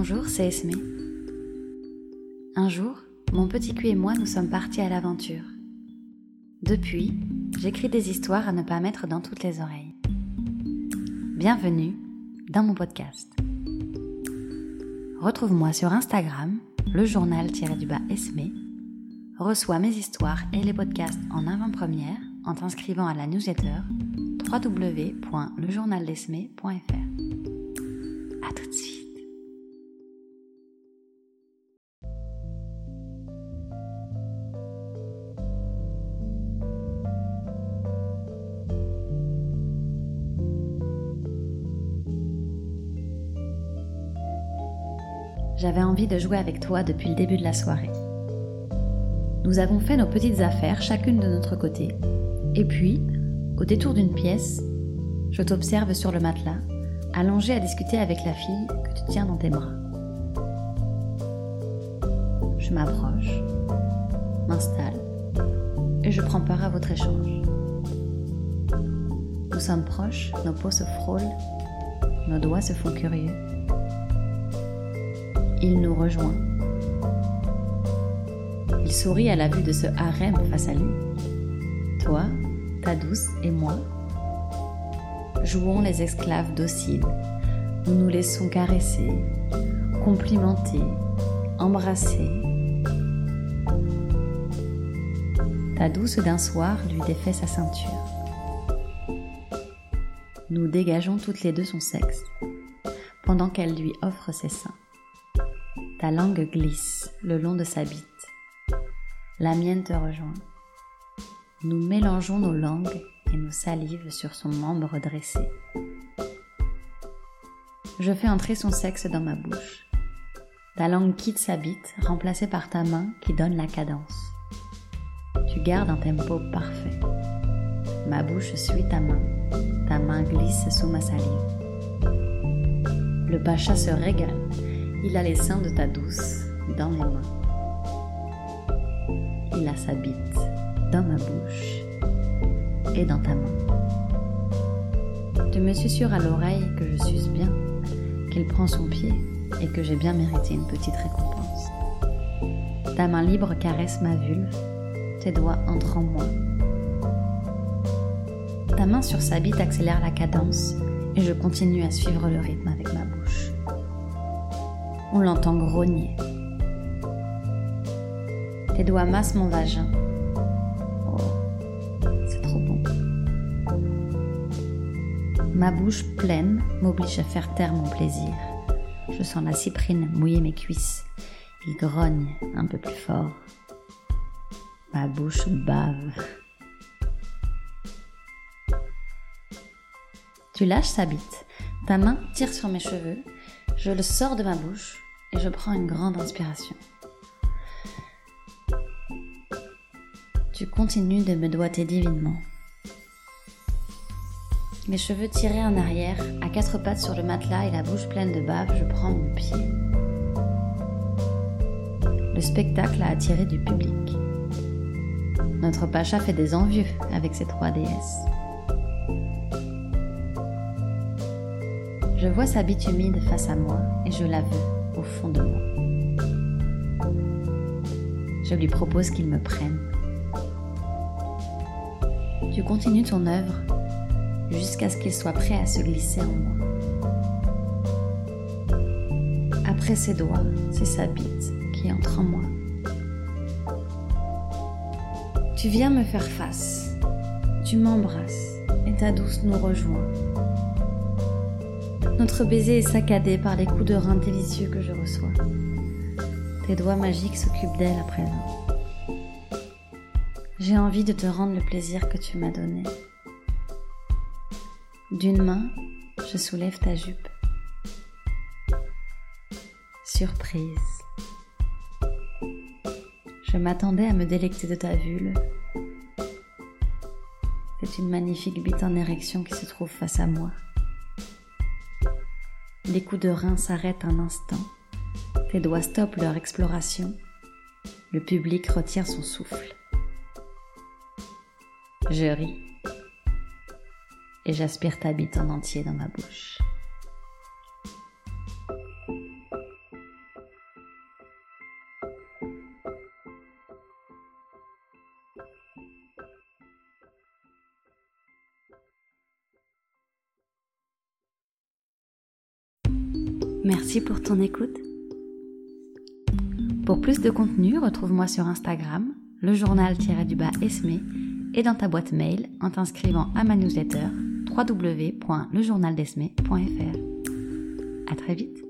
Bonjour, c'est Esme. Un jour, mon petit cul et moi nous sommes partis à l'aventure. Depuis, j'écris des histoires à ne pas mettre dans toutes les oreilles. Bienvenue dans mon podcast. Retrouve-moi sur Instagram, le journal-du-bas Esme. Reçois mes histoires et les podcasts en avant-première en t'inscrivant à la newsletter www.lejournaldesme.fr. À tout de suite. J'avais envie de jouer avec toi depuis le début de la soirée. Nous avons fait nos petites affaires chacune de notre côté. Et puis, au détour d'une pièce, je t'observe sur le matelas, allongé à discuter avec la fille que tu tiens dans tes bras. Je m'approche, m'installe et je prends part à votre échange. Nous sommes proches, nos peaux se frôlent, nos doigts se font curieux il nous rejoint. Il sourit à la vue de ce harem face à lui. Toi, ta douce et moi, jouons les esclaves dociles. Nous nous laissons caresser, complimenter, embrasser. Ta douce d'un soir lui défait sa ceinture. Nous dégageons toutes les deux son sexe, pendant qu'elle lui offre ses seins. Ta langue glisse le long de sa bite. La mienne te rejoint. Nous mélangeons nos langues et nos salives sur son membre dressé. Je fais entrer son sexe dans ma bouche. Ta langue quitte sa bite, remplacée par ta main qui donne la cadence. Tu gardes un tempo parfait. Ma bouche suit ta main. Ta main glisse sous ma salive. Le pacha se régale il a les seins de ta douce dans mes mains. Il a sa bite dans ma bouche et dans ta main. Tu me susurres à l'oreille que je suce bien, qu'il prend son pied et que j'ai bien mérité une petite récompense. Ta main libre caresse ma vulve, tes doigts entrent en moi. Ta main sur sa bite accélère la cadence et je continue à suivre le rythme avec ma bouche on l'entend grogner. Tes doigts massent mon vagin. Oh, c'est trop bon. Ma bouche pleine m'oblige à faire taire mon plaisir. Je sens la cyprine mouiller mes cuisses. Il grogne un peu plus fort. Ma bouche bave. Tu lâches sa bite. Ta main tire sur mes cheveux je le sors de ma bouche et je prends une grande inspiration. Tu continues de me doiter divinement. Mes cheveux tirés en arrière, à quatre pattes sur le matelas et la bouche pleine de bave, je prends mon pied. Le spectacle a attiré du public. Notre pacha fait des envieux avec ses trois déesses. Je vois sa bite humide face à moi et je la veux au fond de moi. Je lui propose qu'il me prenne. Tu continues ton œuvre jusqu'à ce qu'il soit prêt à se glisser en moi. Après ses doigts, c'est sa bite qui entre en moi. Tu viens me faire face, tu m'embrasses et ta douce nous rejoint. Notre baiser est saccadé par les coups de rein délicieux que je reçois. Tes doigts magiques s'occupent d'elle à présent. J'ai envie de te rendre le plaisir que tu m'as donné. D'une main, je soulève ta jupe. Surprise. Je m'attendais à me délecter de ta vulve. C'est une magnifique bite en érection qui se trouve face à moi. Les coups de rein s'arrêtent un instant. Tes doigts stoppent leur exploration. Le public retient son souffle. Je ris et j'aspire ta bite en entier dans ma bouche. Merci pour ton écoute. Pour plus de contenu, retrouve-moi sur Instagram, le journal-du-bas Esme, et dans ta boîte mail en t'inscrivant à ma newsletter www.lejournaldesme.fr. À très vite.